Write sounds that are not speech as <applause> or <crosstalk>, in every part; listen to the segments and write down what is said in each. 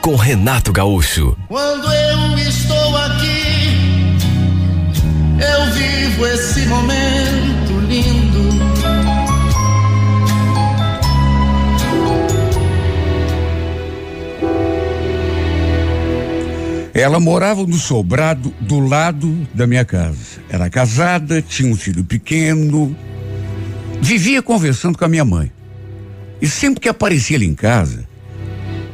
com Renato Gaúcho. Quando eu estou aqui, eu vivo esse momento lindo. Ela morava no sobrado do lado da minha casa. Era casada, tinha um filho pequeno. Vivia conversando com a minha mãe. E sempre que aparecia ali em casa,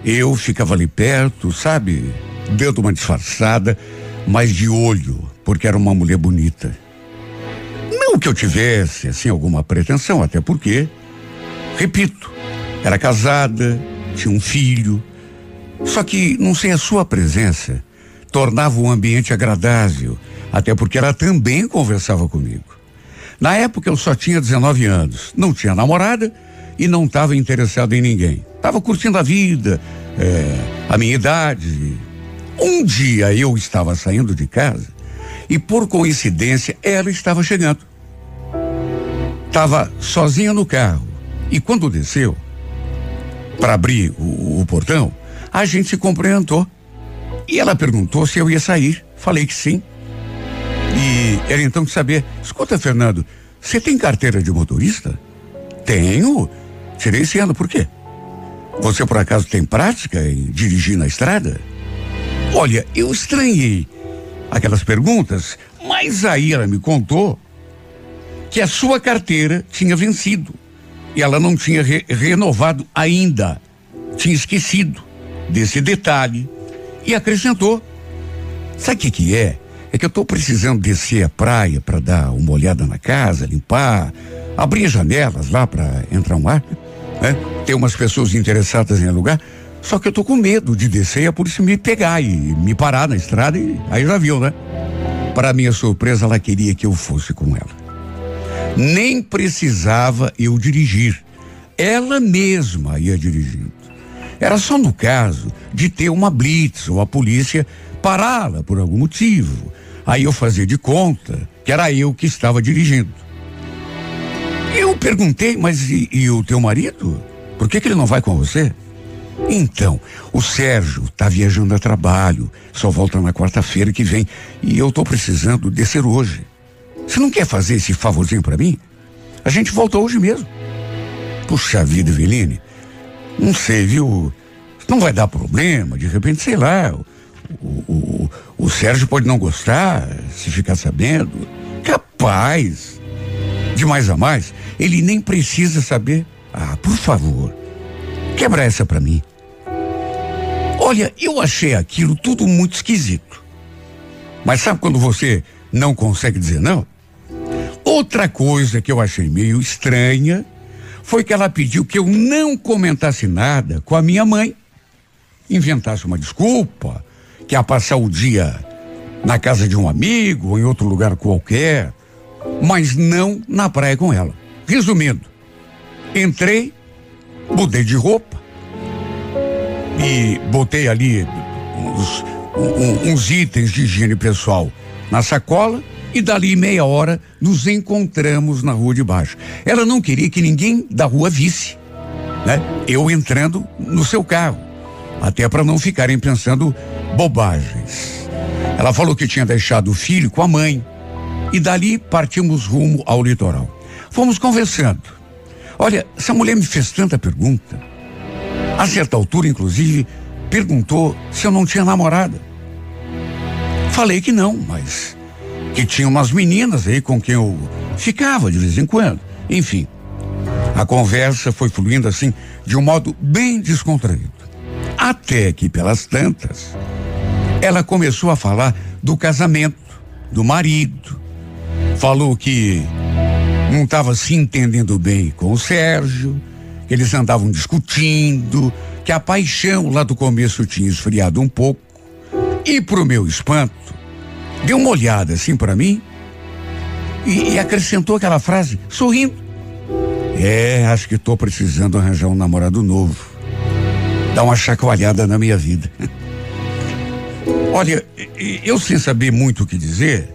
eu ficava ali perto, sabe? Dando uma disfarçada, mas de olho, porque era uma mulher bonita. Não que eu tivesse, assim, alguma pretensão, até porque, repito, era casada, tinha um filho. Só que, não sei, a sua presença tornava o ambiente agradável, até porque ela também conversava comigo. Na época eu só tinha 19 anos, não tinha namorada e não estava interessado em ninguém. Estava curtindo a vida, é, a minha idade. Um dia eu estava saindo de casa e por coincidência ela estava chegando. Estava sozinha no carro e quando desceu para abrir o, o portão, a gente se cumprimentou. E ela perguntou se eu ia sair. Falei que sim. E ela então quis saber: escuta, Fernando, você tem carteira de motorista? Tenho. Tirei esse ano, por quê? Você por acaso tem prática em dirigir na estrada? Olha, eu estranhei aquelas perguntas, mas aí ela me contou que a sua carteira tinha vencido e ela não tinha re renovado ainda. Tinha esquecido desse detalhe e acrescentou: Sabe o que, que é? É que eu estou precisando descer a praia para dar uma olhada na casa, limpar, abrir as janelas lá para entrar um ar. Né? Tem umas pessoas interessadas em alugar. Só que eu tô com medo de descer e a polícia me pegar e me parar na estrada e aí já viu, né? Para minha surpresa, ela queria que eu fosse com ela. Nem precisava eu dirigir. Ela mesma ia dirigindo. Era só no caso de ter uma blitz ou a polícia pará-la por algum motivo. Aí eu fazia de conta que era eu que estava dirigindo. Eu perguntei, mas e, e o teu marido? Por que, que ele não vai com você? Então, o Sérgio está viajando a trabalho, só volta na quarta-feira que vem e eu estou precisando descer hoje. Você não quer fazer esse favorzinho para mim? A gente volta hoje mesmo. Puxa vida, Eveline, não sei, viu? Não vai dar problema, de repente, sei lá. O, o, o Sérgio pode não gostar, se ficar sabendo. Capaz. De mais a mais, ele nem precisa saber. Ah, por favor, quebra essa para mim. Olha, eu achei aquilo tudo muito esquisito. Mas sabe quando você não consegue dizer não? Outra coisa que eu achei meio estranha foi que ela pediu que eu não comentasse nada com a minha mãe. Inventasse uma desculpa, que ia passar o dia na casa de um amigo ou em outro lugar qualquer, mas não na praia com ela. Resumindo, entrei, mudei de roupa e botei ali uns, um, uns itens de higiene pessoal na sacola e dali meia hora nos encontramos na rua de baixo. Ela não queria que ninguém da rua visse, né? Eu entrando no seu carro, até para não ficarem pensando bobagens. Ela falou que tinha deixado o filho com a mãe e dali partimos rumo ao litoral. Fomos conversando. Olha, essa mulher me fez tanta pergunta. A certa altura, inclusive, perguntou se eu não tinha namorada. Falei que não, mas que tinha umas meninas aí com quem eu ficava de vez em quando. Enfim, a conversa foi fluindo assim de um modo bem descontraído. Até que, pelas tantas, ela começou a falar do casamento, do marido. Falou que não estava se entendendo bem com o Sérgio, eles andavam discutindo, que a paixão lá do começo tinha esfriado um pouco E pro meu espanto, deu uma olhada assim para mim e, e acrescentou aquela frase, sorrindo. É, acho que tô precisando arranjar um namorado novo. Dar uma chacoalhada na minha vida. <laughs> Olha, eu sem saber muito o que dizer,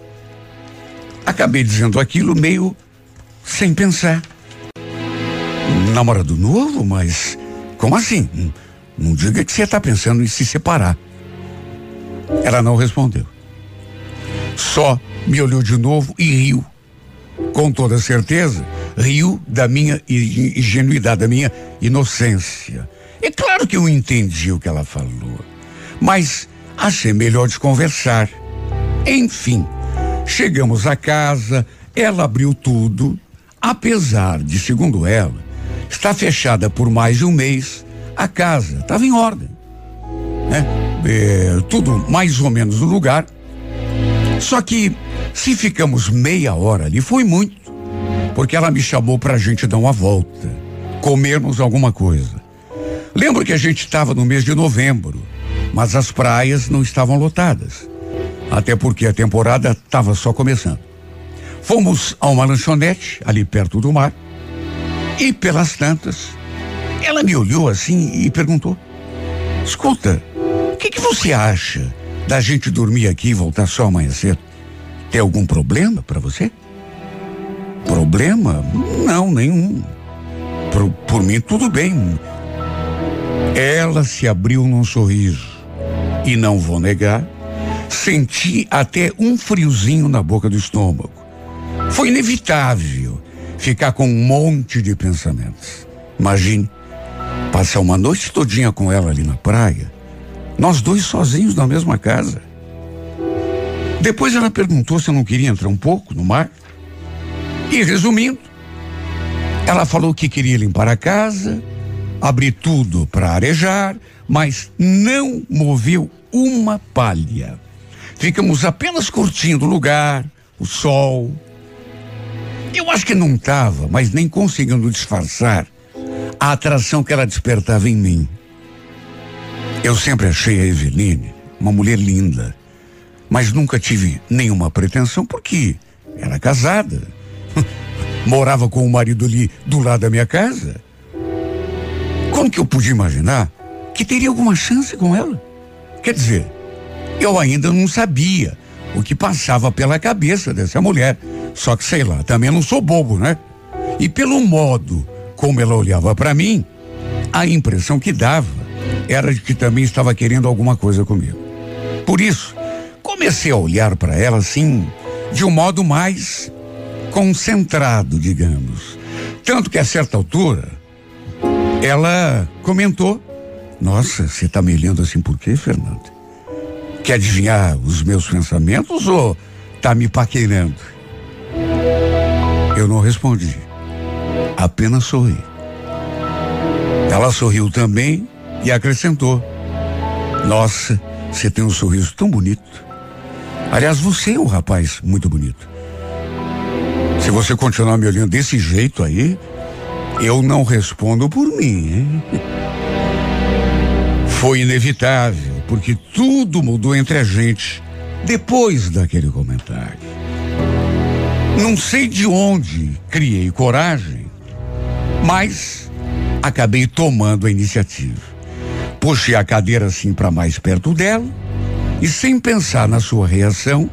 acabei dizendo aquilo meio sem pensar. Namorado novo, mas como assim? Não diga que você está pensando em se separar. Ela não respondeu. Só me olhou de novo e riu. Com toda certeza, riu da minha ingenuidade, da minha inocência. É claro que eu entendi o que ela falou, mas achei melhor desconversar. Enfim, chegamos à casa, ela abriu tudo, apesar de, segundo ela, estar fechada por mais de um mês, a casa estava em ordem. Né? É, tudo mais ou menos no lugar. Só que se ficamos meia hora ali, foi muito. Porque ela me chamou para a gente dar uma volta, comermos alguma coisa. Lembro que a gente estava no mês de novembro, mas as praias não estavam lotadas. Até porque a temporada estava só começando. Fomos a uma lanchonete ali perto do mar e pelas tantas ela me olhou assim e perguntou: Escuta, o que, que você acha da gente dormir aqui e voltar só amanhã cedo? Tem algum problema para você? Problema? Não, nenhum. Por, por mim, tudo bem. Ela se abriu num sorriso. E não vou negar, senti até um friozinho na boca do estômago. Foi inevitável ficar com um monte de pensamentos. Imagine Passar uma noite todinha com ela ali na praia. Nós dois sozinhos na mesma casa. Depois ela perguntou se eu não queria entrar um pouco no mar. E resumindo, ela falou que queria limpar a casa, abrir tudo para arejar, mas não moveu uma palha. Ficamos apenas curtindo o lugar, o sol. Eu acho que não estava, mas nem conseguindo disfarçar a atração que ela despertava em mim. Eu sempre achei a Eveline uma mulher linda, mas nunca tive nenhuma pretensão porque era casada. <laughs> Morava com o marido ali do lado da minha casa. Como que eu podia imaginar que teria alguma chance com ela? Quer dizer, eu ainda não sabia o que passava pela cabeça dessa mulher. Só que sei lá, também não sou bobo, né? E pelo modo como ela olhava para mim, a impressão que dava era de que também estava querendo alguma coisa comigo. Por isso, comecei a olhar para ela assim, de um modo mais concentrado, digamos. Tanto que a certa altura, ela comentou: Nossa, você está me olhando assim por quê, Fernando? Quer adivinhar os meus pensamentos ou está me paquerando? Eu não respondi. Apenas sorri. Ela sorriu também e acrescentou: Nossa, você tem um sorriso tão bonito. Aliás, você é um rapaz muito bonito. Se você continuar me olhando desse jeito aí, eu não respondo por mim, hein? <laughs> Foi inevitável, porque tudo mudou entre a gente depois daquele comentário. Não sei de onde criei coragem mas acabei tomando a iniciativa. Puxei a cadeira assim para mais perto dela e, sem pensar na sua reação,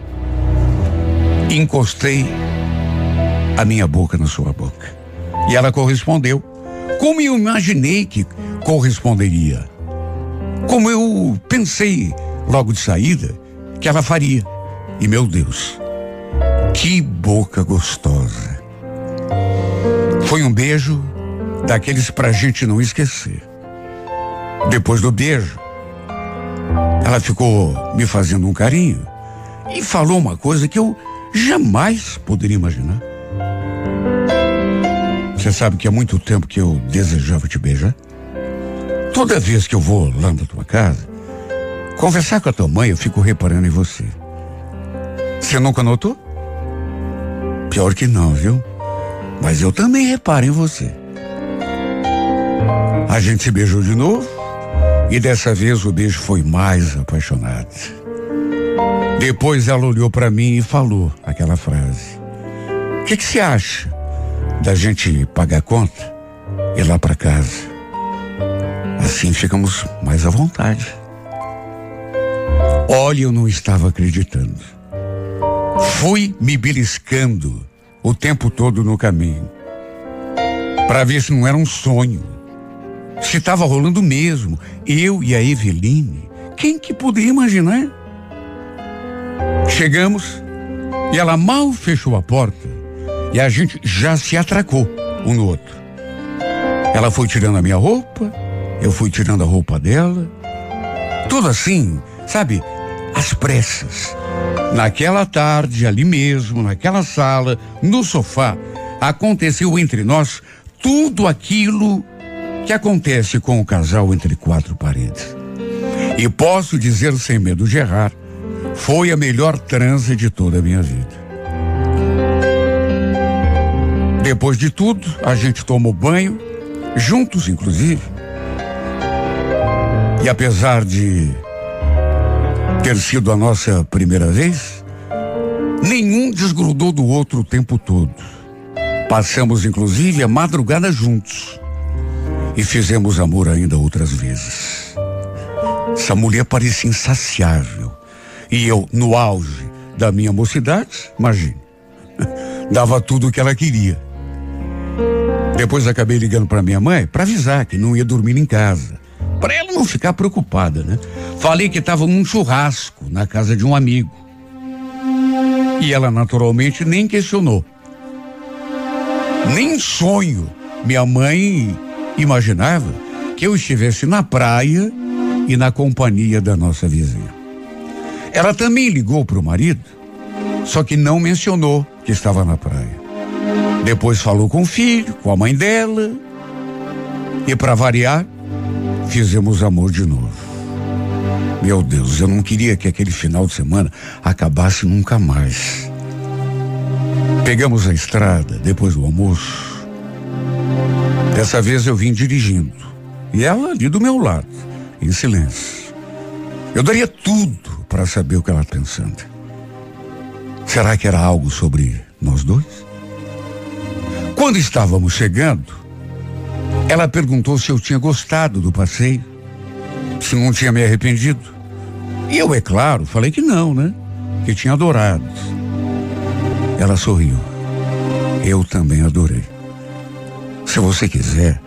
encostei a minha boca na sua boca. E ela correspondeu, como eu imaginei que corresponderia. Como eu pensei logo de saída que ela faria. E meu Deus, que boca gostosa. Foi um beijo daqueles pra gente não esquecer. Depois do beijo, ela ficou me fazendo um carinho e falou uma coisa que eu jamais poderia imaginar. Você sabe que há muito tempo que eu desejava te beijar? Toda vez que eu vou lá na tua casa, conversar com a tua mãe, eu fico reparando em você. Você nunca notou? Pior que não, viu? Mas eu também reparo em você. A gente se beijou de novo e dessa vez o beijo foi mais apaixonado. Depois ela olhou para mim e falou aquela frase: O que, você acha da gente pagar a conta e ir lá para casa? Assim ficamos mais à vontade. Olha, eu não estava acreditando. Fui me beliscando o tempo todo no caminho para ver se não era um sonho. Se estava rolando mesmo. Eu e a Eveline. Quem que poderia imaginar? Chegamos e ela mal fechou a porta e a gente já se atracou um no outro. Ela foi tirando a minha roupa, eu fui tirando a roupa dela. Tudo assim, sabe, às pressas. Naquela tarde, ali mesmo, naquela sala, no sofá, aconteceu entre nós tudo aquilo que acontece com o casal entre quatro paredes. E posso dizer sem medo de errar, foi a melhor transe de toda a minha vida. Depois de tudo, a gente tomou banho, juntos inclusive. E apesar de ter sido a nossa primeira vez, nenhum desgrudou do outro o tempo todo. Passamos inclusive a madrugada juntos e fizemos amor ainda outras vezes. Essa mulher parecia insaciável. E eu, no auge da minha mocidade, imagine, <laughs> dava tudo o que ela queria. Depois acabei ligando para minha mãe para avisar que não ia dormir em casa. Para ela não ficar preocupada, né? Falei que estava num churrasco na casa de um amigo. E ela naturalmente nem questionou. Nem sonho minha mãe imaginava que eu estivesse na praia e na companhia da nossa vizinha. Ela também ligou para o marido, só que não mencionou que estava na praia. Depois falou com o filho, com a mãe dela, e para variar, fizemos amor de novo. Meu Deus, eu não queria que aquele final de semana acabasse nunca mais. Pegamos a estrada depois do almoço. Dessa vez eu vim dirigindo. E ela ali do meu lado, em silêncio. Eu daria tudo para saber o que ela está pensando. Será que era algo sobre nós dois? Quando estávamos chegando, ela perguntou se eu tinha gostado do passeio, se não tinha me arrependido. E eu, é claro, falei que não, né? Que tinha adorado. Ela sorriu. Eu também adorei. Se você quiser,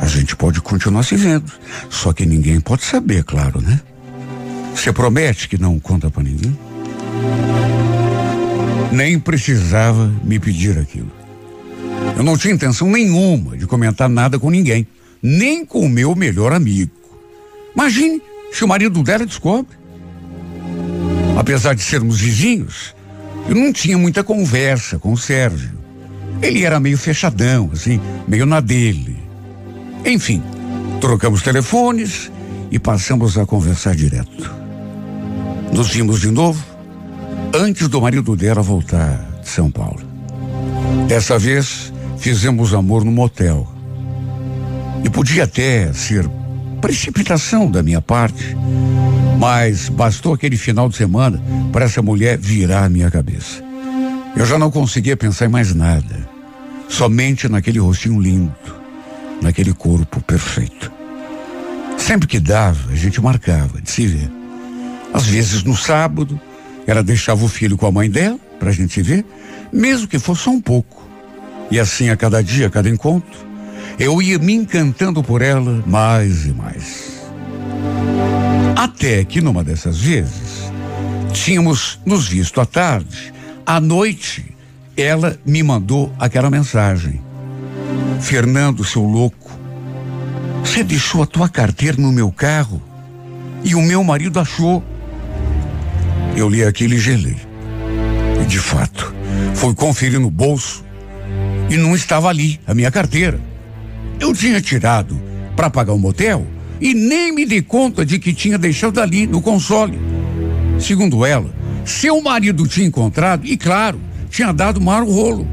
a gente pode continuar se vendo. Só que ninguém pode saber, claro, né? Você promete que não conta para ninguém? Nem precisava me pedir aquilo. Eu não tinha intenção nenhuma de comentar nada com ninguém, nem com o meu melhor amigo. Imagine se o marido dela descobre. Apesar de sermos vizinhos, eu não tinha muita conversa com o Sérgio. Ele era meio fechadão, assim, meio na dele. Enfim, trocamos telefones e passamos a conversar direto. Nos vimos de novo antes do marido dela voltar de São Paulo. Dessa vez, fizemos amor no motel. E podia até ser precipitação da minha parte, mas bastou aquele final de semana para essa mulher virar a minha cabeça. Eu já não conseguia pensar em mais nada. Somente naquele rostinho lindo, naquele corpo perfeito. Sempre que dava, a gente marcava de se ver. Às vezes no sábado, ela deixava o filho com a mãe dela para a gente se ver, mesmo que fosse só um pouco. E assim a cada dia, a cada encontro, eu ia me encantando por ela mais e mais. Até que numa dessas vezes, tínhamos nos visto à tarde, à noite, ela me mandou aquela mensagem. Fernando, seu louco, você deixou a tua carteira no meu carro e o meu marido achou. Eu li aquilo e gelei. E de fato, fui conferir no bolso e não estava ali a minha carteira. Eu tinha tirado para pagar o um motel e nem me dei conta de que tinha deixado ali no console. Segundo ela, seu marido tinha encontrado e, claro, tinha dado mau rolo.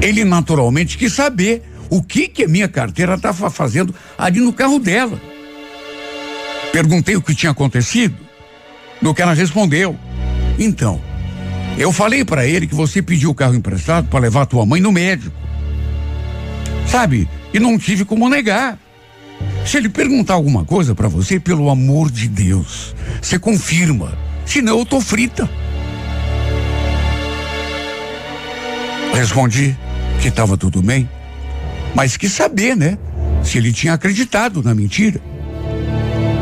Ele naturalmente quis saber o que que a minha carteira estava fazendo ali no carro dela. Perguntei o que tinha acontecido do que ela respondeu. Então, eu falei para ele que você pediu o carro emprestado para levar tua mãe no médico. Sabe? E não tive como negar. Se ele perguntar alguma coisa para você, pelo amor de Deus, você confirma. Senão eu tô frita. Respondi que estava tudo bem, mas quis saber, né? Se ele tinha acreditado na mentira.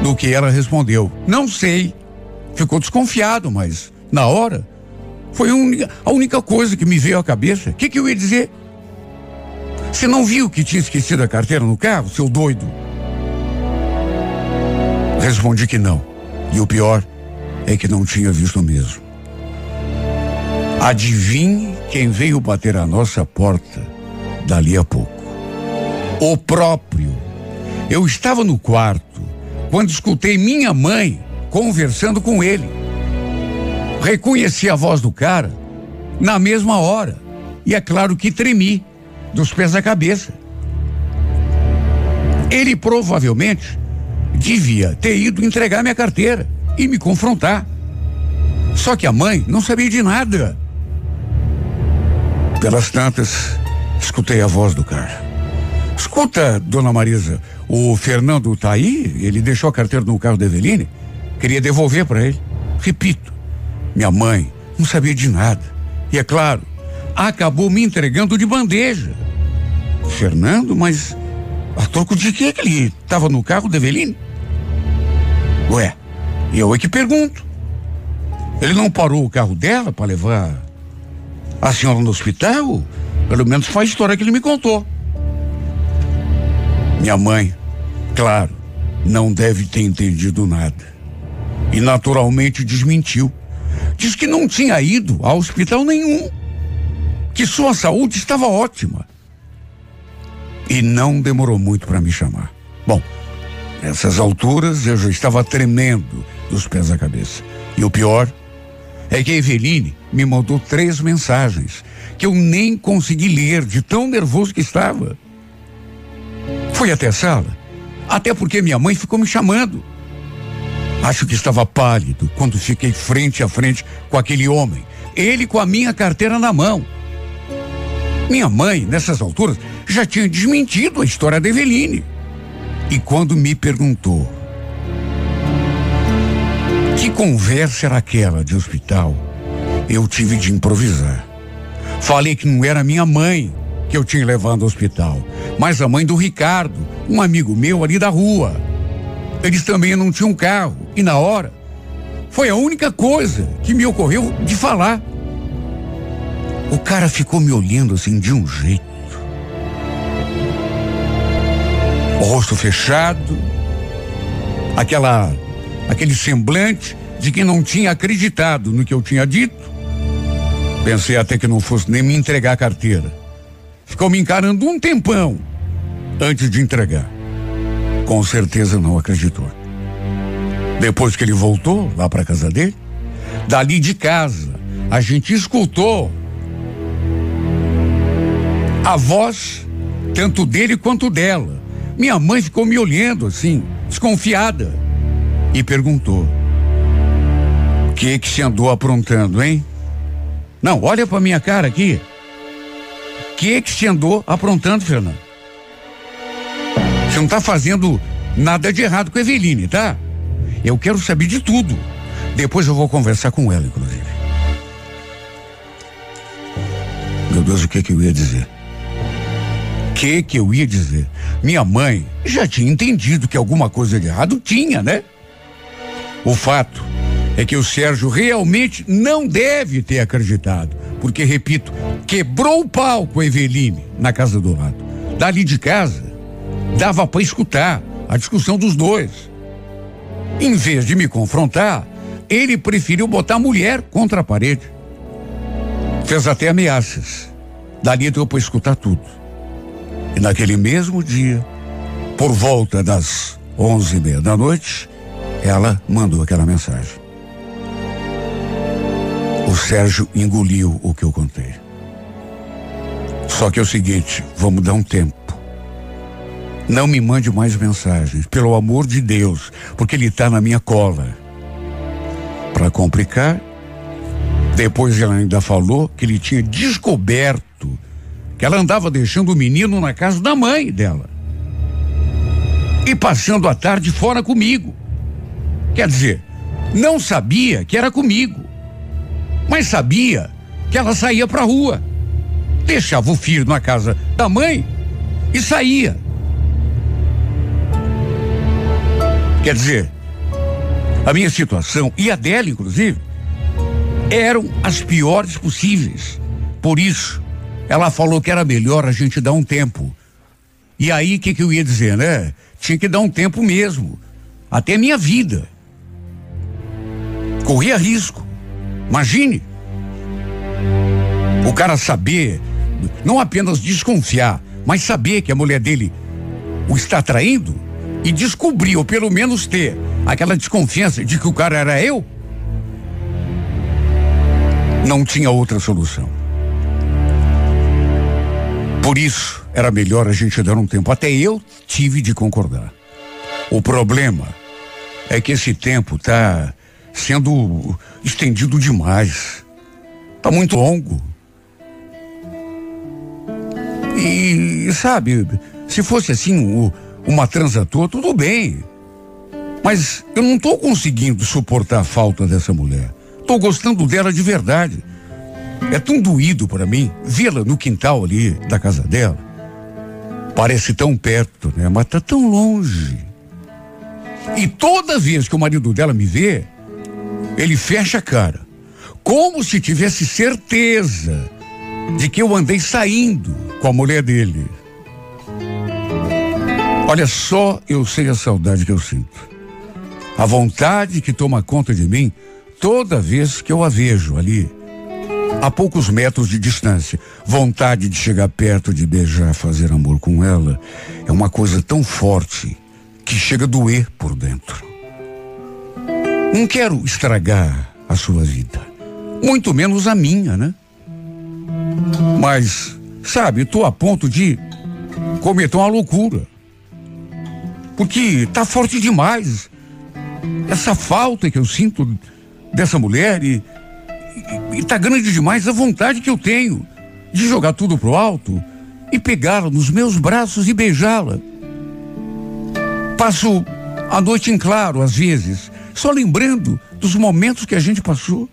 Do que ela respondeu: Não sei. Ficou desconfiado, mas na hora foi a única coisa que me veio à cabeça. O que, que eu ia dizer? Você não viu que tinha esquecido a carteira no carro, seu doido? Respondi que não. E o pior é que não tinha visto mesmo. Adivinhe quem veio bater a nossa porta dali a pouco. O próprio. Eu estava no quarto quando escutei minha mãe conversando com ele. Reconheci a voz do cara na mesma hora. E é claro que tremi, dos pés à cabeça. Ele provavelmente devia ter ido entregar minha carteira e me confrontar. Só que a mãe não sabia de nada. Pelas tantas, escutei a voz do cara. Escuta, dona Marisa, o Fernando tá aí? Ele deixou a carteira no carro da Eveline? Queria devolver para ele. Repito, minha mãe não sabia de nada. E é claro, acabou me entregando de bandeja. Fernando, mas a troco de que ele estava no carro da Eveline? Ué, eu é que pergunto. Ele não parou o carro dela para levar a senhora no hospital? Pelo menos foi a história que ele me contou. Minha mãe, claro, não deve ter entendido nada. E naturalmente desmentiu. Diz que não tinha ido a hospital nenhum. Que sua saúde estava ótima. E não demorou muito para me chamar. Bom, nessas alturas eu já estava tremendo dos pés à cabeça. E o pior é que a Eveline me mandou três mensagens que eu nem consegui ler de tão nervoso que estava. Fui até a sala, até porque minha mãe ficou me chamando. Acho que estava pálido quando fiquei frente a frente com aquele homem, ele com a minha carteira na mão. Minha mãe, nessas alturas, já tinha desmentido a história da Eveline. E quando me perguntou que conversa era aquela de hospital, eu tive de improvisar. Falei que não era minha mãe que eu tinha levado ao hospital, mas a mãe do Ricardo, um amigo meu ali da rua. Eles também não tinham carro e na hora foi a única coisa que me ocorreu de falar. O cara ficou me olhando assim de um jeito. O rosto fechado, aquela aquele semblante de que não tinha acreditado no que eu tinha dito. Pensei até que não fosse nem me entregar a carteira. Ficou me encarando um tempão antes de entregar. Com certeza não acreditou. Depois que ele voltou lá para casa dele, dali de casa, a gente escutou a voz tanto dele quanto dela. Minha mãe ficou me olhando assim, desconfiada, e perguntou: "O que que se andou aprontando, hein?" Não, olha para minha cara aqui. O que que se andou aprontando, Fernando? Você não tá fazendo nada de errado com a Eveline, tá? Eu quero saber de tudo. Depois eu vou conversar com ela, inclusive. Meu Deus, o que que eu ia dizer? O que que eu ia dizer? Minha mãe já tinha entendido que alguma coisa de errado tinha, né? O fato é que o Sérgio realmente não deve ter acreditado, porque, repito, quebrou o pau com a Eveline na casa do lado. Dali de casa, dava para escutar a discussão dos dois. Em vez de me confrontar, ele preferiu botar a mulher contra a parede. Fez até ameaças. Dali deu para escutar tudo. E naquele mesmo dia, por volta das onze e meia da noite, ela mandou aquela mensagem. O Sérgio engoliu o que eu contei. Só que é o seguinte, vamos dar um tempo. Não me mande mais mensagens, pelo amor de Deus, porque ele está na minha cola. para complicar, depois ela ainda falou que ele tinha descoberto que ela andava deixando o menino na casa da mãe dela e passando a tarde fora comigo. Quer dizer, não sabia que era comigo, mas sabia que ela saía para rua, deixava o filho na casa da mãe e saía. Quer dizer, a minha situação e a dela, inclusive, eram as piores possíveis. Por isso, ela falou que era melhor a gente dar um tempo. E aí, o que, que eu ia dizer, né? Tinha que dar um tempo mesmo. Até minha vida. Corria risco. Imagine. O cara saber, não apenas desconfiar, mas saber que a mulher dele o está traindo e descobrir, ou pelo menos ter aquela desconfiança de que o cara era eu, não tinha outra solução. Por isso, era melhor a gente dar um tempo. Até eu tive de concordar. O problema é que esse tempo está sendo estendido demais. Está muito longo. E, sabe, se fosse assim, uma transa toda, tudo bem. Mas eu não estou conseguindo suportar a falta dessa mulher. Estou gostando dela de verdade. É tão doído para mim vê-la no quintal ali da casa dela. Parece tão perto, né? Mas tá tão longe. E toda vez que o marido dela me vê, ele fecha a cara, como se tivesse certeza de que eu andei saindo com a mulher dele. Olha só, eu sei a saudade que eu sinto. A vontade que toma conta de mim toda vez que eu a vejo ali, a poucos metros de distância. Vontade de chegar perto, de beijar, fazer amor com ela, é uma coisa tão forte que chega a doer por dentro. Não quero estragar a sua vida, muito menos a minha, né? Mas, sabe, estou a ponto de cometer uma loucura. Porque tá forte demais essa falta que eu sinto dessa mulher e, e, e tá grande demais a vontade que eu tenho de jogar tudo pro alto e pegá-la nos meus braços e beijá-la. Passo a noite em claro, às vezes, só lembrando dos momentos que a gente passou.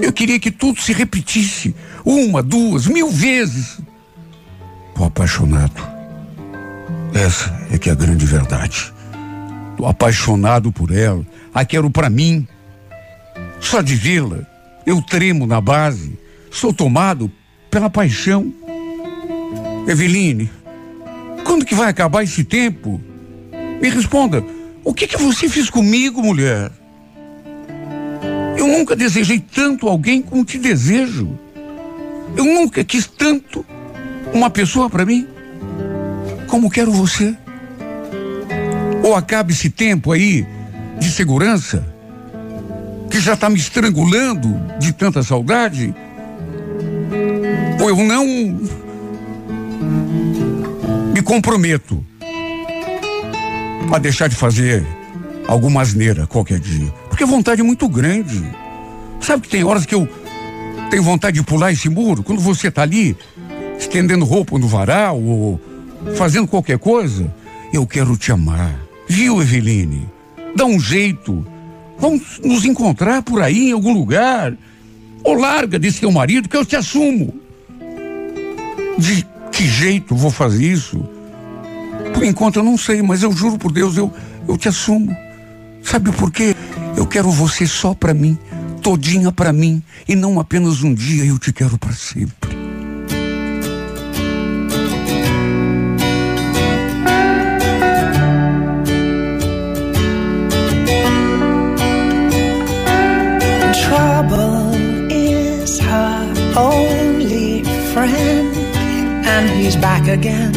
Eu queria que tudo se repetisse, uma, duas, mil vezes. Tô apaixonado. Essa é que é a grande verdade. Tô apaixonado por ela. A quero para mim. Só de vê-la, eu tremo na base. Sou tomado pela paixão. Eveline, quando que vai acabar esse tempo? Me responda, o que que você fez comigo, mulher? Eu nunca desejei tanto alguém como te desejo. Eu nunca quis tanto uma pessoa para mim como quero você. Ou acaba esse tempo aí de segurança que já está me estrangulando de tanta saudade. Ou eu não me comprometo a deixar de fazer alguma asneira qualquer dia. Porque a vontade é muito grande. Sabe que tem horas que eu tenho vontade de pular esse muro? Quando você está ali, estendendo roupa no varal ou fazendo qualquer coisa, eu quero te amar. Viu, Eveline? Dá um jeito. Vamos nos encontrar por aí em algum lugar. Ou larga desse teu marido que eu te assumo. De que jeito vou fazer isso? Por enquanto eu não sei, mas eu juro por Deus, eu, eu te assumo. Sabe por quê? Eu quero você só para mim, todinha para mim, e não apenas um dia, eu te quero para sempre. He's back again.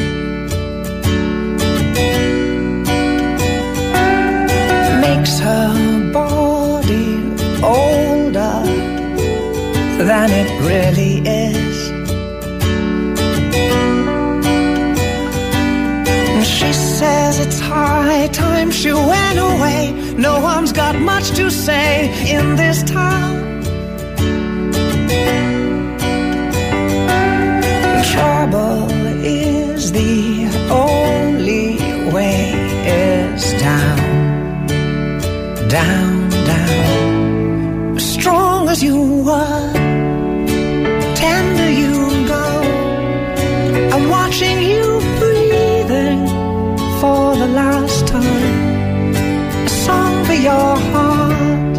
Makes her body older than it really is. She says it's high time she went away No one's got much to say in this town. Down, down. As Strong as you are, tender you go. I'm watching you breathing for the last time. A song for your heart,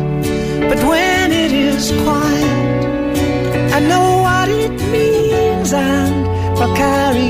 but when it is quiet, I know what it means and I'll carry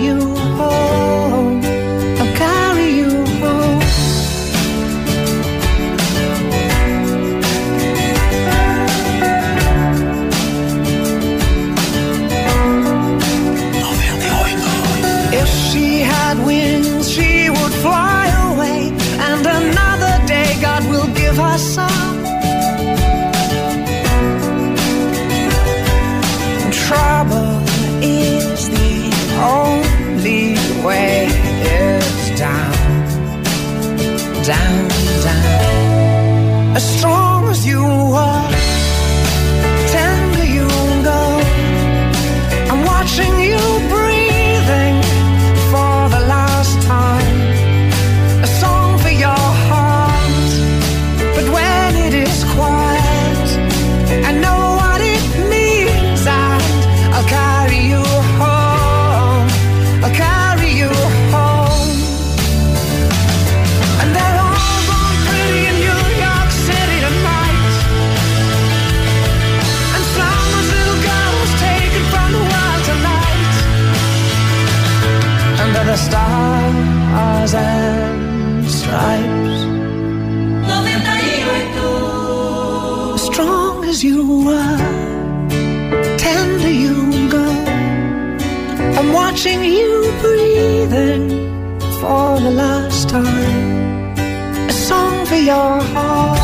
your heart,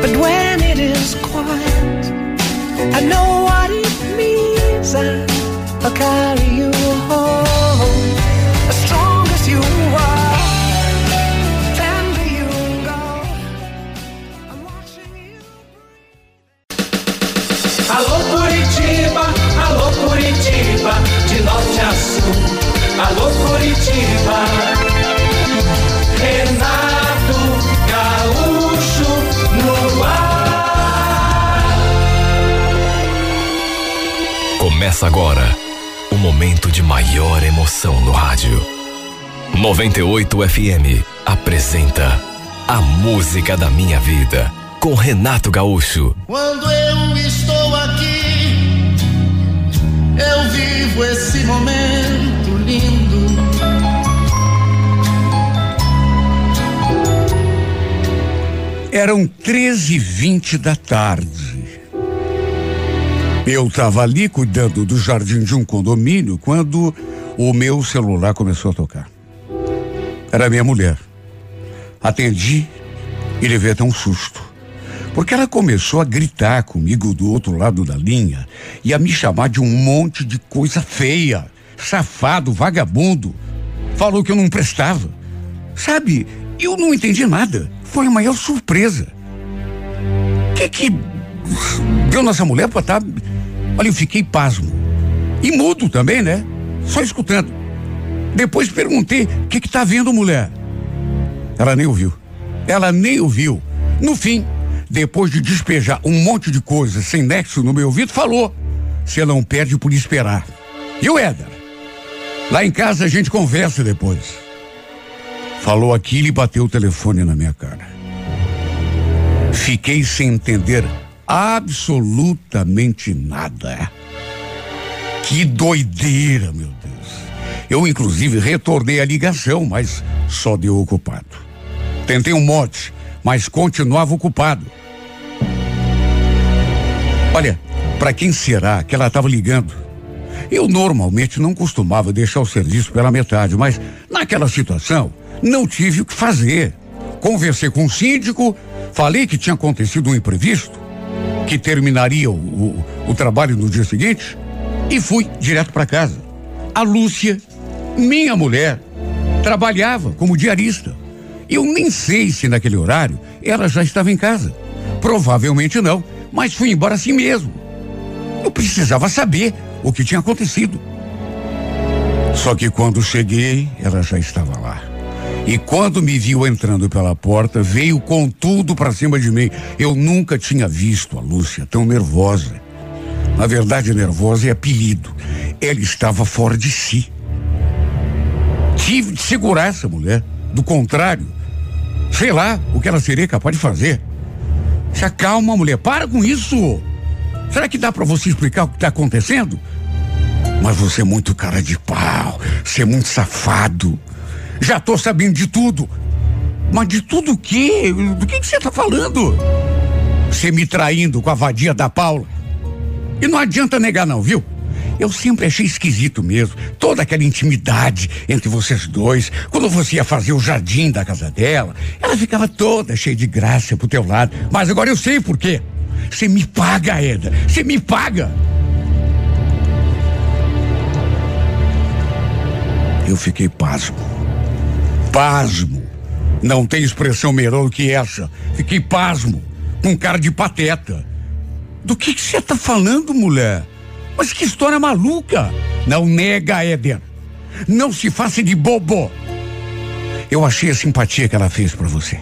but when it is quiet, I know Começa agora o momento de maior emoção no rádio. 98 FM apresenta A Música da Minha Vida com Renato Gaúcho. Quando eu estou aqui, eu vivo esse momento lindo. Eram 13 e 20 da tarde. Eu estava ali cuidando do jardim de um condomínio quando o meu celular começou a tocar. Era minha mulher. Atendi e levei até um susto. Porque ela começou a gritar comigo do outro lado da linha e a me chamar de um monte de coisa feia, safado, vagabundo. Falou que eu não prestava. Sabe, eu não entendi nada. Foi a maior surpresa. Que que deu nessa mulher pra estar. Olha, eu fiquei pasmo. E mudo também, né? Só escutando. Depois perguntei: o que que tá vendo, mulher? Ela nem ouviu. Ela nem ouviu. No fim, depois de despejar um monte de coisa sem nexo no meu ouvido, falou: você não perde por esperar. E o Éder? Lá em casa a gente conversa depois. Falou aquilo e bateu o telefone na minha cara. Fiquei sem entender absolutamente nada. Que doideira, meu Deus. Eu, inclusive, retornei a ligação, mas só deu ocupado. Tentei um mote, mas continuava ocupado. Olha, para quem será que ela estava ligando? Eu normalmente não costumava deixar o serviço pela metade, mas naquela situação não tive o que fazer. Conversei com o síndico, falei que tinha acontecido um imprevisto, que terminaria o, o, o trabalho no dia seguinte e fui direto para casa. A Lúcia, minha mulher, trabalhava como diarista Eu nem sei se naquele horário ela já estava em casa. Provavelmente não, mas fui embora assim mesmo. Eu precisava saber o que tinha acontecido. Só que quando cheguei, ela já estava lá. E quando me viu entrando pela porta, veio com tudo para cima de mim. Eu nunca tinha visto a Lúcia tão nervosa. Na verdade, nervosa é apelido. Ela estava fora de si. Tive de segurar essa mulher. Do contrário, sei lá o que ela seria capaz de fazer. Se acalma, mulher. Para com isso. Será que dá para você explicar o que está acontecendo? Mas você é muito cara de pau. Você é muito safado. Já tô sabendo de tudo. Mas de tudo o quê? Do que você tá falando? Você me traindo com a vadia da Paula. E não adianta negar não, viu? Eu sempre achei esquisito mesmo. Toda aquela intimidade entre vocês dois. Quando você ia fazer o jardim da casa dela, ela ficava toda cheia de graça pro teu lado. Mas agora eu sei por quê. Você me paga, Eda. Você me paga. Eu fiquei pasmo. Pasmo. Não tem expressão melhor do que essa. Fiquei pasmo. Com cara de pateta. Do que você tá falando, mulher? Mas que história maluca! Não nega, Éder. Não se faça de bobo. Eu achei a simpatia que ela fez para você.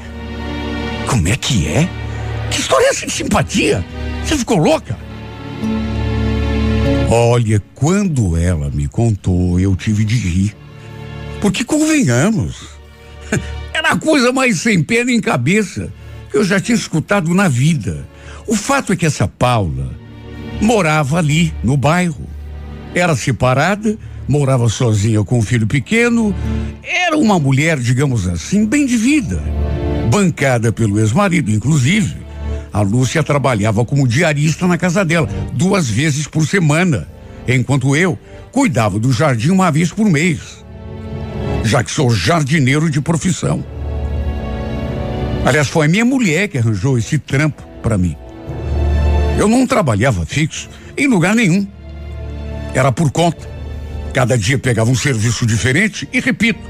Como é que é? Que história é essa de simpatia? Você ficou louca? Olha, quando ela me contou, eu tive de rir. Porque convenhamos, <laughs> era a coisa mais sem pé nem cabeça que eu já tinha escutado na vida. O fato é que essa Paula morava ali, no bairro. Era separada, morava sozinha com um filho pequeno. Era uma mulher, digamos assim, bem de vida. Bancada pelo ex-marido, inclusive. A Lúcia trabalhava como diarista na casa dela, duas vezes por semana, enquanto eu cuidava do jardim uma vez por mês. Já que sou jardineiro de profissão. Aliás, foi minha mulher que arranjou esse trampo para mim. Eu não trabalhava fixo em lugar nenhum. Era por conta. Cada dia pegava um serviço diferente e repito,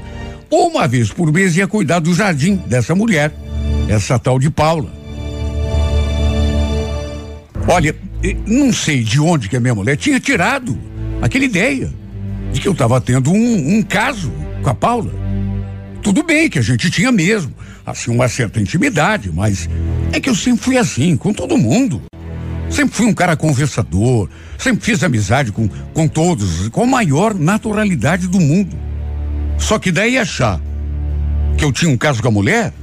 uma vez por mês ia cuidar do jardim dessa mulher, essa tal de Paula. Olha, não sei de onde que a minha mulher tinha tirado aquela ideia de que eu estava tendo um, um caso com a Paula. Tudo bem que a gente tinha mesmo, assim, uma certa intimidade, mas é que eu sempre fui assim, com todo mundo. Sempre fui um cara conversador, sempre fiz amizade com, com todos, com a maior naturalidade do mundo. Só que daí achar que eu tinha um caso com a mulher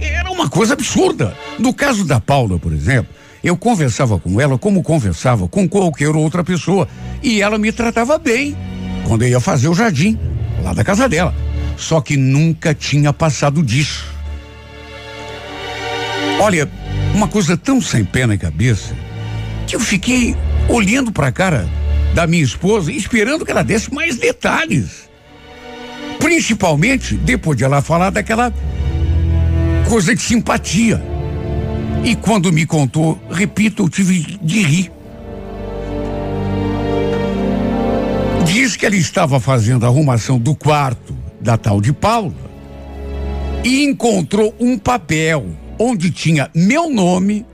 era uma coisa absurda. No caso da Paula, por exemplo, eu conversava com ela como conversava com qualquer outra pessoa e ela me tratava bem quando eu ia fazer o jardim lá da casa dela. Só que nunca tinha passado disso. Olha, uma coisa tão sem pena e cabeça que eu fiquei olhando para a cara da minha esposa esperando que ela desse mais detalhes. Principalmente depois de ela falar daquela coisa de simpatia. E quando me contou, repito, eu tive de rir. Diz que ela estava fazendo a arrumação do quarto da tal de Paula e encontrou um papel onde tinha meu nome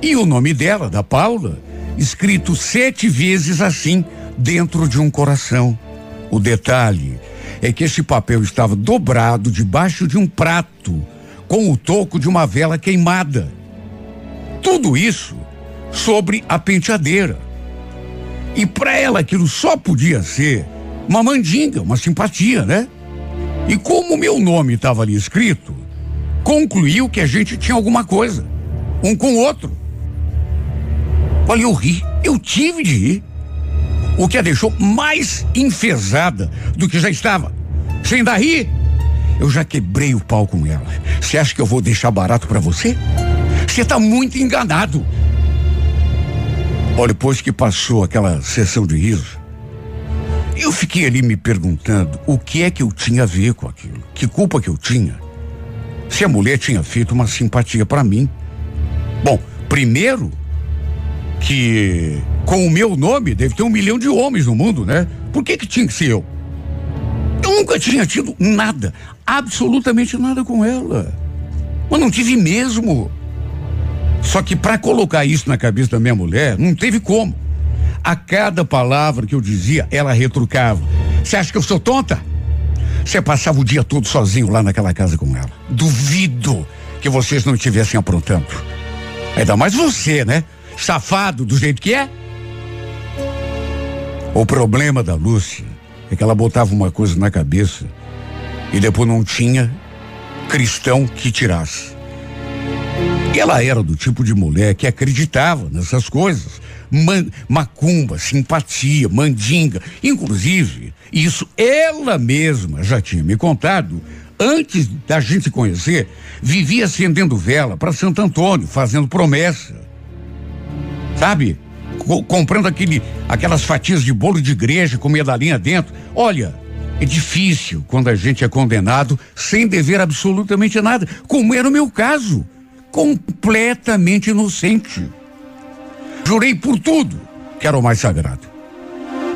e o nome dela, da Paula, escrito sete vezes assim, dentro de um coração. O detalhe é que esse papel estava dobrado debaixo de um prato, com o toco de uma vela queimada. Tudo isso sobre a penteadeira. E para ela aquilo só podia ser uma mandinga, uma simpatia, né? E como meu nome estava ali escrito, concluiu que a gente tinha alguma coisa, um com o outro. Olha, eu ri, eu tive de rir. O que a deixou mais enfesada do que já estava. Você ainda ri? Eu já quebrei o pau com ela. Você acha que eu vou deixar barato para você? Você tá muito enganado. Olha, depois que passou aquela sessão de riso, eu fiquei ali me perguntando o que é que eu tinha a ver com aquilo. Que culpa que eu tinha? se a mulher tinha feito uma simpatia para mim. Bom, primeiro que com o meu nome deve ter um milhão de homens no mundo, né? Por que que tinha que ser eu? Eu nunca tinha tido nada, absolutamente nada com ela. Mas não tive mesmo. Só que para colocar isso na cabeça da minha mulher, não teve como. A cada palavra que eu dizia, ela retrucava. Você acha que eu sou tonta? Você passava o dia todo sozinho lá naquela casa com ela. Duvido que vocês não estivessem aprontando. Ainda mais você, né? Safado do jeito que é. O problema da Lúcia é que ela botava uma coisa na cabeça e depois não tinha cristão que tirasse. Ela era do tipo de mulher que acreditava nessas coisas. Man, macumba, simpatia, mandinga. Inclusive, isso ela mesma já tinha me contado. Antes da gente se conhecer, vivia acendendo vela para Santo Antônio, fazendo promessa. Sabe? Co comprando aquele, aquelas fatias de bolo de igreja com medalhinha dentro. Olha, é difícil quando a gente é condenado sem dever absolutamente nada, como era o meu caso. Completamente inocente. Jurei por tudo que era o mais sagrado.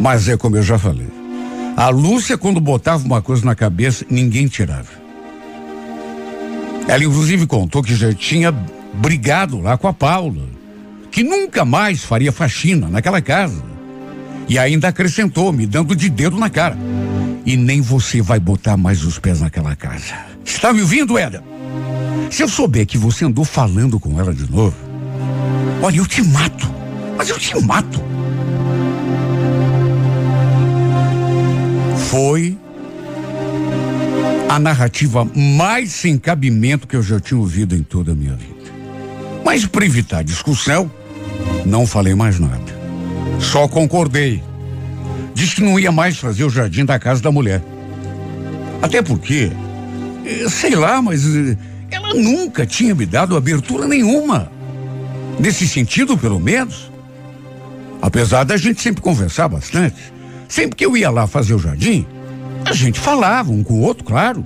Mas é como eu já falei. A Lúcia, quando botava uma coisa na cabeça, ninguém tirava. Ela, inclusive, contou que já tinha brigado lá com a Paula, que nunca mais faria faxina naquela casa. E ainda acrescentou, me dando de dedo na cara. E nem você vai botar mais os pés naquela casa. Está me ouvindo, Éder? Se eu souber que você andou falando com ela de novo, olha, eu te mato. Mas eu te mato. Foi a narrativa mais sem cabimento que eu já tinha ouvido em toda a minha vida. Mas para evitar discussão, não falei mais nada. Só concordei Disse que não ia mais fazer o jardim da casa da mulher. Até porque, eh, sei lá, mas eh, ela nunca tinha me dado abertura nenhuma. Nesse sentido, pelo menos. Apesar da gente sempre conversar bastante, sempre que eu ia lá fazer o jardim, a gente falava um com o outro, claro,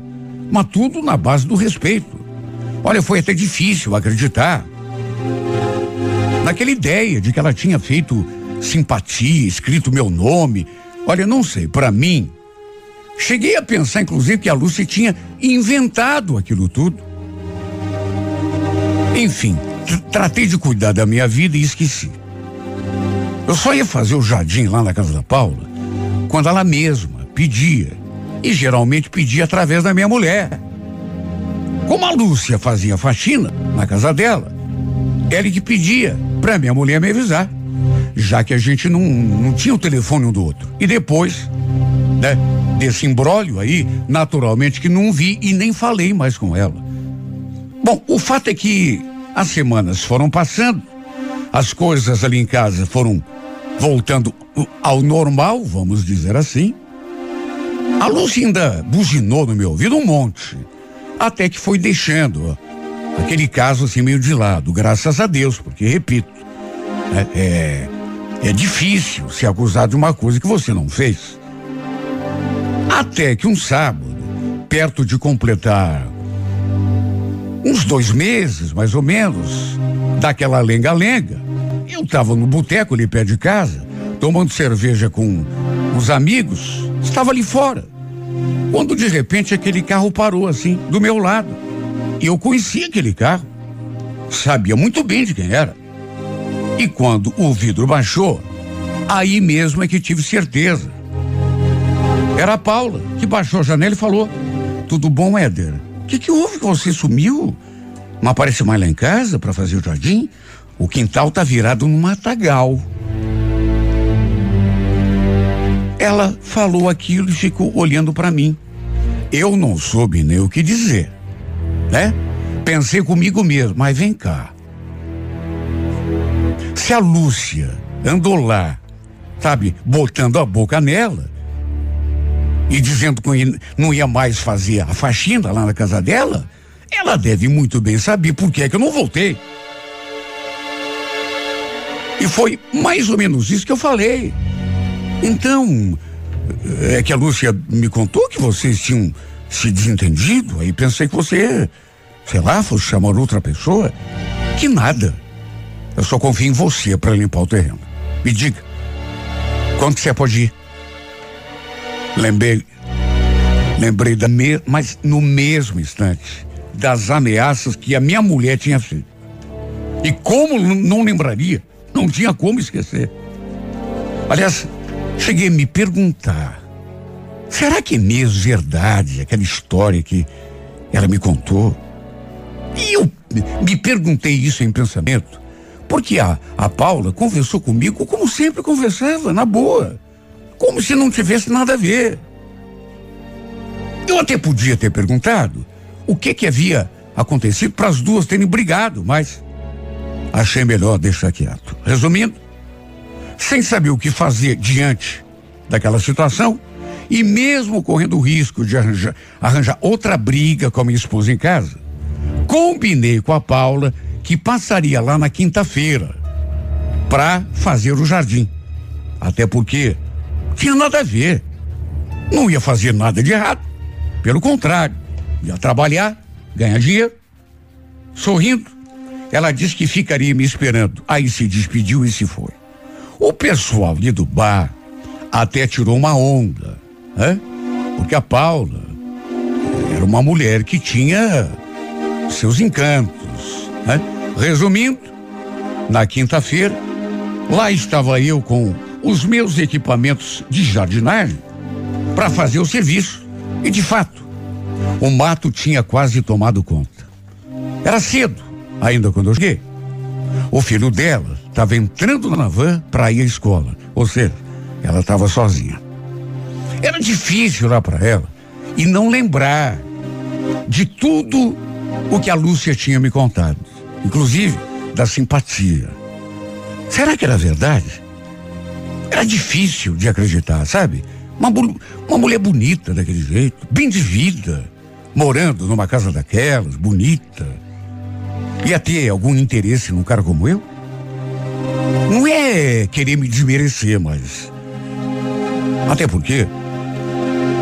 mas tudo na base do respeito. Olha, foi até difícil acreditar naquela ideia de que ela tinha feito simpatia, escrito meu nome. Olha, não sei, para mim, cheguei a pensar, inclusive, que a Lúcia tinha inventado aquilo tudo. Enfim, tratei de cuidar da minha vida e esqueci. Eu só ia fazer o jardim lá na casa da Paula quando ela mesma pedia. E geralmente pedia através da minha mulher. Como a Lúcia fazia faxina na casa dela, ela que pedia para minha mulher me avisar já que a gente não, não tinha o telefone um do outro. E depois, né, desse embrólio aí, naturalmente que não vi e nem falei mais com ela. Bom, o fato é que as semanas foram passando, as coisas ali em casa foram voltando ao normal, vamos dizer assim. A Lúcia ainda buzinou no meu ouvido um monte, até que foi deixando aquele caso assim meio de lado, graças a Deus, porque repito, é, é é difícil se acusar de uma coisa que você não fez. Até que um sábado, perto de completar uns dois meses, mais ou menos, daquela lenga-lenga, eu estava no boteco ali perto de casa, tomando cerveja com os amigos, estava ali fora. Quando de repente aquele carro parou assim, do meu lado. E eu conhecia aquele carro. Sabia muito bem de quem era. E quando o vidro baixou, aí mesmo é que tive certeza. Era a Paula, que baixou a janela e falou: Tudo bom, Éder? Que, que houve que você sumiu? Não aparece mais lá em casa para fazer o jardim? O quintal tá virado num matagal. Ela falou aquilo e ficou olhando para mim. Eu não soube nem o que dizer, né? Pensei comigo mesmo, mas vem cá. Se a Lúcia andou lá, sabe, botando a boca nela e dizendo que não ia mais fazer a faxina lá na casa dela, ela deve muito bem saber por que é que eu não voltei. E foi mais ou menos isso que eu falei. Então, é que a Lúcia me contou que vocês tinham se desentendido, aí pensei que você, sei lá, fosse chamar outra pessoa. Que nada. Eu só confio em você para limpar o terreno. Me diga, quando você pode ir? Lembrei, Lembrei da me, mas no mesmo instante das ameaças que a minha mulher tinha feito. E como não lembraria? Não tinha como esquecer. Aliás, cheguei a me perguntar: será que é mesmo verdade aquela história que ela me contou? E eu me perguntei isso em pensamento, porque a, a Paula conversou comigo como sempre conversava, na boa, como se não tivesse nada a ver. Eu até podia ter perguntado o que que havia acontecido para as duas terem brigado, mas achei melhor deixar quieto. Resumindo, sem saber o que fazer diante daquela situação, e mesmo correndo o risco de arranjar, arranjar outra briga com a minha esposa em casa, combinei com a Paula que passaria lá na quinta-feira para fazer o jardim. Até porque tinha nada a ver. Não ia fazer nada de errado. Pelo contrário, ia trabalhar, ganhar dinheiro. Sorrindo, ela disse que ficaria me esperando. Aí se despediu e se foi. O pessoal ali do bar até tirou uma onda, né? Porque a Paula era uma mulher que tinha seus encantos, né? Resumindo, na quinta-feira, lá estava eu com os meus equipamentos de jardinagem para fazer o serviço. E de fato, o mato tinha quase tomado conta. Era cedo, ainda quando eu cheguei. O filho dela estava entrando na van para ir à escola, ou seja, ela estava sozinha. Era difícil lá para ela e não lembrar de tudo o que a Lúcia tinha me contado, inclusive da simpatia. Será que era verdade? Era difícil de acreditar, sabe? Uma, uma mulher bonita daquele jeito, bem de vida, morando numa casa daquelas, bonita. Ia ter algum interesse num cara como eu? Não é querer me desmerecer, mas. Até porque.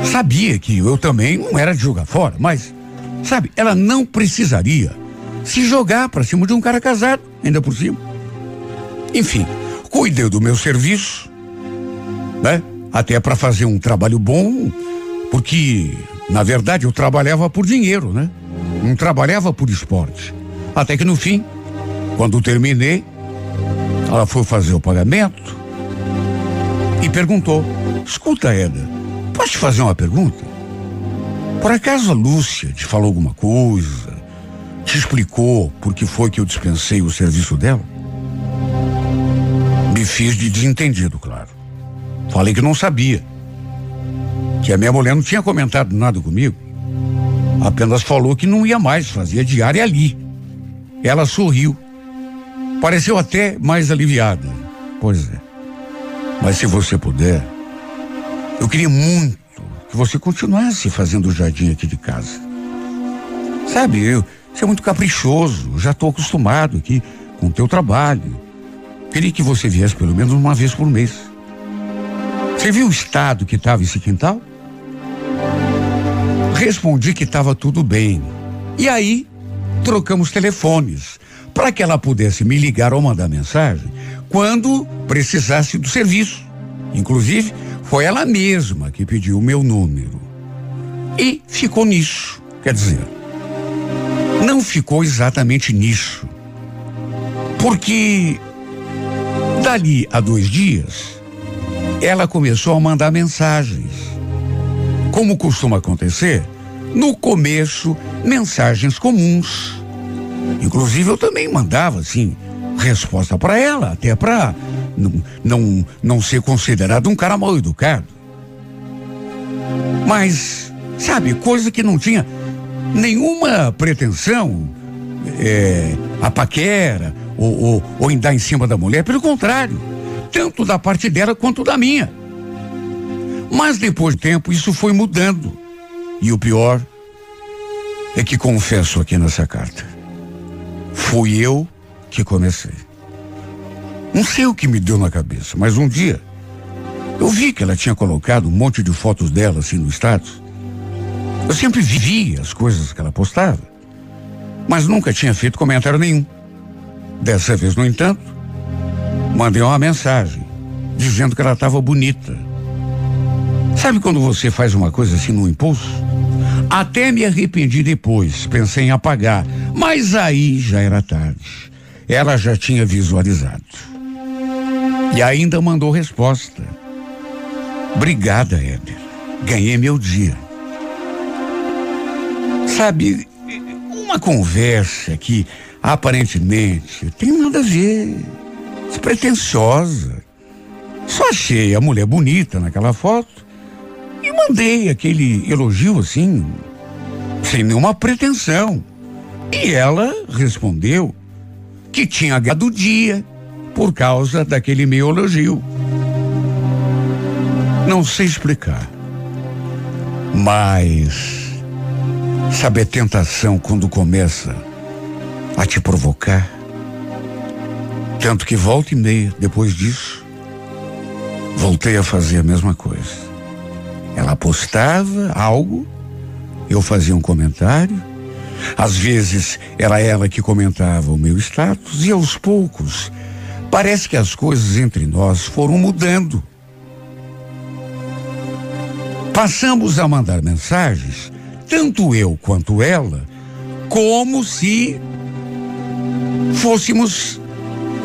Sabia que eu também não era de jogar fora, mas. Sabe, ela não precisaria se jogar para cima de um cara casado, ainda por cima. Enfim, cuidei do meu serviço, né? Até para fazer um trabalho bom, porque, na verdade, eu trabalhava por dinheiro, né? Não trabalhava por esporte. Até que no fim, quando terminei, ela foi fazer o pagamento e perguntou: Escuta, Eda, posso te fazer uma pergunta? Por acaso a Lúcia te falou alguma coisa? Te explicou por que foi que eu dispensei o serviço dela? Me fiz de desentendido, claro. Falei que não sabia. Que a minha mulher não tinha comentado nada comigo. Apenas falou que não ia mais, fazia diária ali. Ela sorriu Pareceu até mais aliviada. Pois é. Mas se você puder, eu queria muito que você continuasse fazendo o jardim aqui de casa. Sabe, eu, você é muito caprichoso, já estou acostumado aqui com o teu trabalho. Queria que você viesse pelo menos uma vez por mês. Você viu o estado que estava esse quintal? Respondi que estava tudo bem. E aí, trocamos telefones para que ela pudesse me ligar ou mandar mensagem quando precisasse do serviço. Inclusive, foi ela mesma que pediu o meu número. E ficou nisso. Quer dizer, não ficou exatamente nisso. Porque dali a dois dias, ela começou a mandar mensagens. Como costuma acontecer, no começo, mensagens comuns Inclusive eu também mandava assim resposta para ela, até para não, não, não ser considerado um cara mal educado. Mas, sabe, coisa que não tinha nenhuma pretensão, é, a paquera, ou, ou, ou em dar em cima da mulher, pelo contrário, tanto da parte dela quanto da minha. Mas depois do tempo isso foi mudando. E o pior é que confesso aqui nessa carta. Fui eu que comecei. Não sei o que me deu na cabeça, mas um dia eu vi que ela tinha colocado um monte de fotos dela assim no status. Eu sempre vivia as coisas que ela postava, mas nunca tinha feito comentário nenhum. Dessa vez, no entanto, mandei uma mensagem dizendo que ela estava bonita. Sabe quando você faz uma coisa assim no impulso? Até me arrependi depois, pensei em apagar, mas aí já era tarde. Ela já tinha visualizado. E ainda mandou resposta. Obrigada, Éder. Ganhei meu dia. Sabe, uma conversa que aparentemente tem nada a ver, despretensiosa. Só achei a mulher bonita naquela foto e mandei aquele elogio assim, sem nenhuma pretensão. E ela respondeu que tinha ganhado o dia por causa daquele meu elogio. Não sei explicar, mas sabe a tentação quando começa a te provocar? Tanto que volta e meia depois disso, voltei a fazer a mesma coisa. Ela postava algo, eu fazia um comentário. Às vezes era ela que comentava o meu status e aos poucos parece que as coisas entre nós foram mudando. Passamos a mandar mensagens, tanto eu quanto ela, como se fôssemos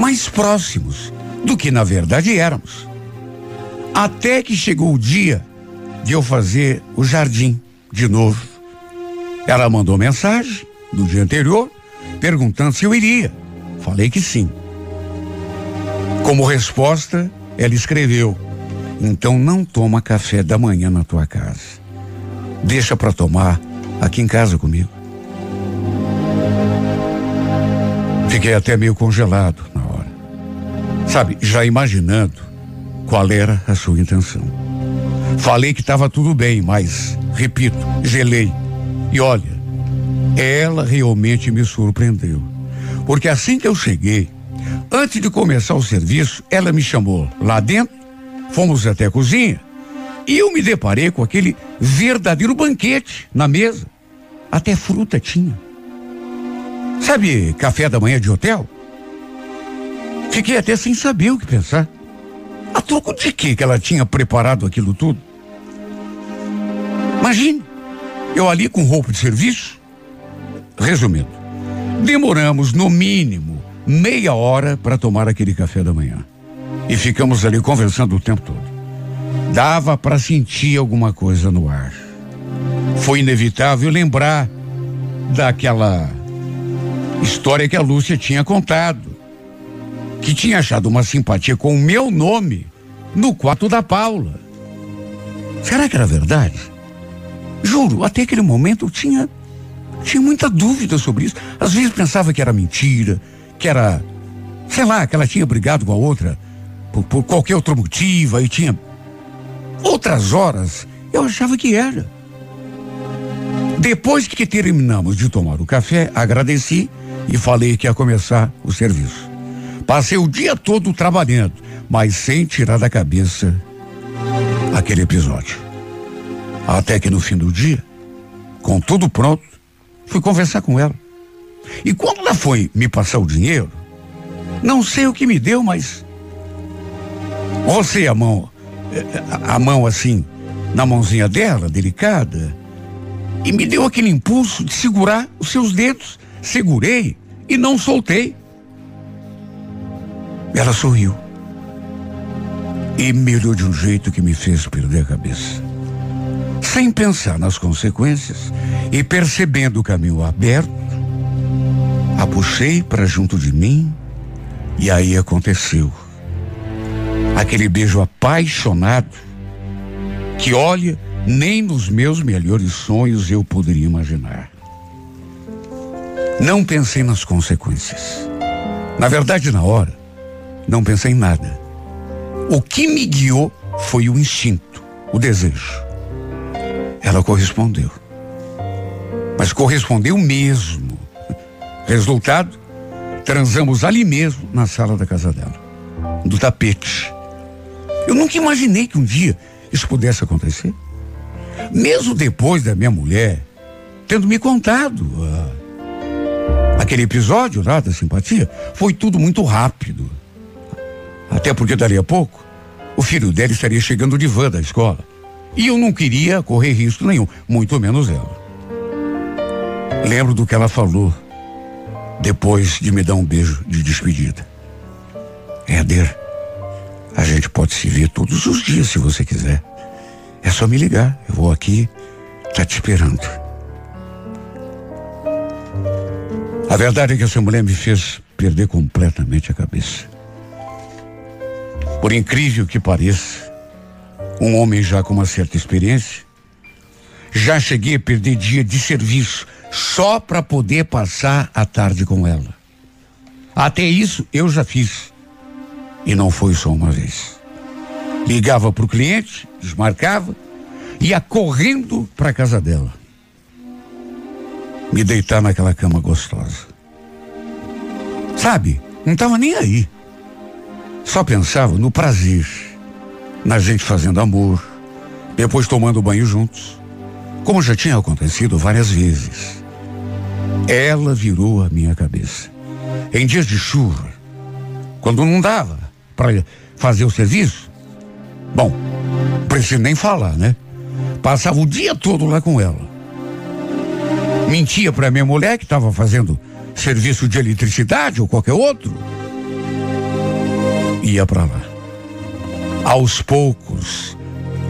mais próximos do que na verdade éramos. Até que chegou o dia de eu fazer o jardim de novo. Ela mandou mensagem no dia anterior perguntando se eu iria. Falei que sim. Como resposta, ela escreveu: Então não toma café da manhã na tua casa. Deixa para tomar aqui em casa comigo. Fiquei até meio congelado na hora. Sabe, já imaginando qual era a sua intenção. Falei que estava tudo bem, mas, repito, gelei. E olha, ela realmente me surpreendeu. Porque assim que eu cheguei, antes de começar o serviço, ela me chamou lá dentro, fomos até a cozinha, e eu me deparei com aquele verdadeiro banquete na mesa. Até fruta tinha. Sabe, café da manhã de hotel? Fiquei até sem saber o que pensar. A troco de quê que ela tinha preparado aquilo tudo? Imagine, eu ali com roupa de serviço. Resumindo, demoramos no mínimo meia hora para tomar aquele café da manhã. E ficamos ali conversando o tempo todo. Dava para sentir alguma coisa no ar. Foi inevitável lembrar daquela história que a Lúcia tinha contado que tinha achado uma simpatia com o meu nome no quarto da Paula. Será que era verdade? Juro, até aquele momento eu tinha tinha muita dúvida sobre isso. Às vezes pensava que era mentira, que era, sei lá, que ela tinha brigado com a outra por, por qualquer outro motivo, aí tinha. Outras horas eu achava que era. Depois que terminamos de tomar o café, agradeci e falei que ia começar o serviço. Passei o dia todo trabalhando, mas sem tirar da cabeça aquele episódio. Até que no fim do dia, com tudo pronto, fui conversar com ela. E quando ela foi me passar o dinheiro, não sei o que me deu, mas você a mão, a mão assim, na mãozinha dela, delicada, e me deu aquele impulso de segurar os seus dedos. Segurei e não soltei. Ela sorriu. E me olhou de um jeito que me fez perder a cabeça. Sem pensar nas consequências e percebendo o caminho aberto, a puxei para junto de mim e aí aconteceu. Aquele beijo apaixonado que, olha, nem nos meus melhores sonhos eu poderia imaginar. Não pensei nas consequências. Na verdade, na hora, não pensei em nada. O que me guiou foi o instinto, o desejo. Ela correspondeu. Mas correspondeu mesmo. Resultado, transamos ali mesmo na sala da casa dela, do tapete. Eu nunca imaginei que um dia isso pudesse acontecer. Mesmo depois da minha mulher tendo me contado ah, aquele episódio lá da simpatia, foi tudo muito rápido. Até porque dali a pouco o filho dela estaria chegando de van da escola. E eu não queria correr risco nenhum, muito menos ela. Lembro do que ela falou depois de me dar um beijo de despedida. Éder, a gente pode se ver todos os dias se você quiser. É só me ligar. Eu vou aqui, tá te esperando. A verdade é que essa mulher me fez perder completamente a cabeça. Por incrível que pareça, um homem já com uma certa experiência, já cheguei a perder dia de serviço só para poder passar a tarde com ela. Até isso eu já fiz. E não foi só uma vez. Ligava para o cliente, desmarcava, ia correndo para casa dela. Me deitar naquela cama gostosa. Sabe, não estava nem aí. Só pensava no prazer, na gente fazendo amor, depois tomando banho juntos, como já tinha acontecido várias vezes. Ela virou a minha cabeça. Em dias de chuva, quando não dava para fazer o serviço, bom, preciso nem falar, né? Passava o dia todo lá com ela. Mentia para minha mulher que estava fazendo serviço de eletricidade ou qualquer outro. Ia para lá. Aos poucos,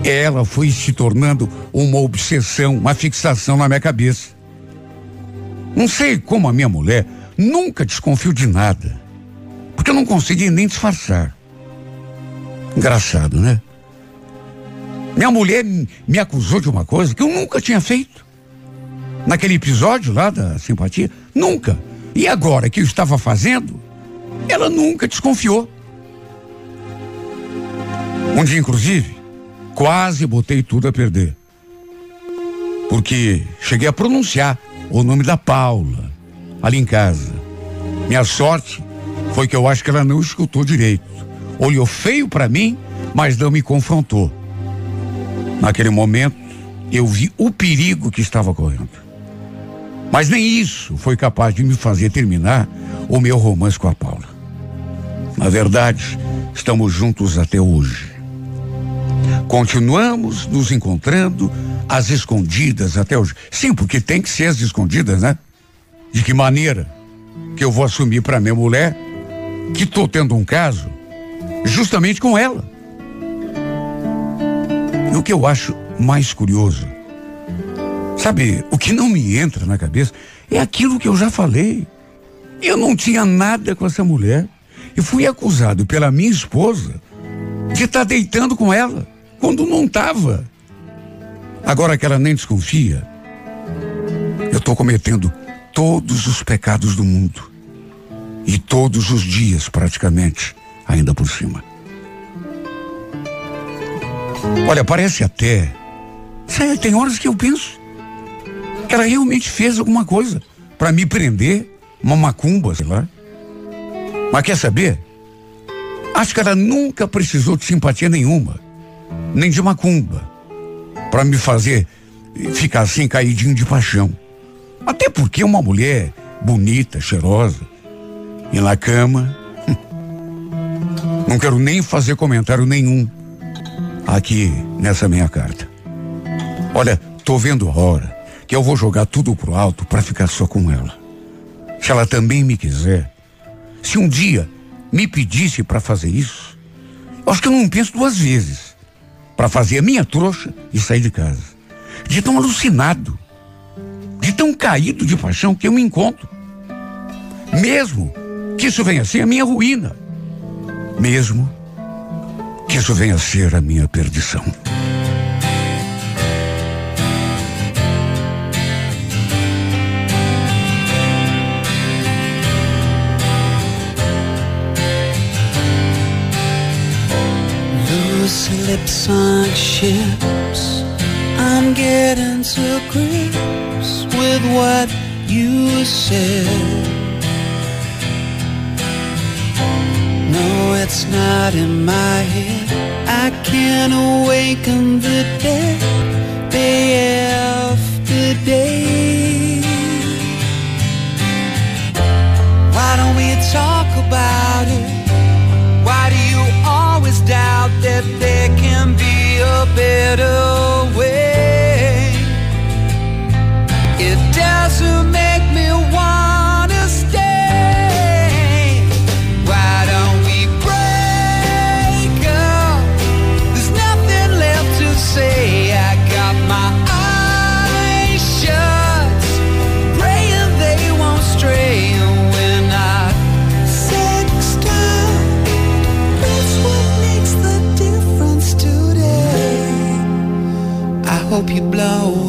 ela foi se tornando uma obsessão, uma fixação na minha cabeça. Não sei como a minha mulher nunca desconfiou de nada, porque eu não conseguia nem disfarçar. Engraçado, né? Minha mulher me acusou de uma coisa que eu nunca tinha feito. Naquele episódio lá da simpatia, nunca. E agora que eu estava fazendo, ela nunca desconfiou. Um dia, inclusive, quase botei tudo a perder. Porque cheguei a pronunciar o nome da Paula ali em casa. Minha sorte foi que eu acho que ela não escutou direito. Olhou feio para mim, mas não me confrontou. Naquele momento, eu vi o perigo que estava correndo. Mas nem isso foi capaz de me fazer terminar o meu romance com a Paula. Na verdade, estamos juntos até hoje. Continuamos nos encontrando às escondidas até hoje. Sim, porque tem que ser às escondidas, né? De que maneira que eu vou assumir para minha mulher que estou tendo um caso justamente com ela? E o que eu acho mais curioso Sabe, o que não me entra na cabeça é aquilo que eu já falei. Eu não tinha nada com essa mulher e fui acusado pela minha esposa de estar tá deitando com ela quando não estava. Agora que ela nem desconfia, eu estou cometendo todos os pecados do mundo e todos os dias praticamente, ainda por cima. Olha, parece até. Tem horas que eu penso que ela realmente fez alguma coisa para me prender, uma macumba, sei lá. Mas quer saber? Acho que ela nunca precisou de simpatia nenhuma, nem de macumba, para me fazer ficar assim caidinho de paixão. Até porque uma mulher bonita, cheirosa, e na cama. <laughs> Não quero nem fazer comentário nenhum aqui nessa minha carta. Olha, tô vendo a hora que eu vou jogar tudo pro alto para ficar só com ela. Se ela também me quiser, se um dia me pedisse para fazer isso, acho que eu não penso duas vezes para fazer a minha trouxa e sair de casa. De tão alucinado, de tão caído de paixão que eu me encontro. Mesmo que isso venha a ser a minha ruína. Mesmo que isso venha a ser a minha perdição. Lips on ships. I'm getting to grips with what you said. No, it's not in my head. I can't awaken the dead day after day. Why don't we talk about it? Doubt that there can be a better way? It doesn't matter. You blow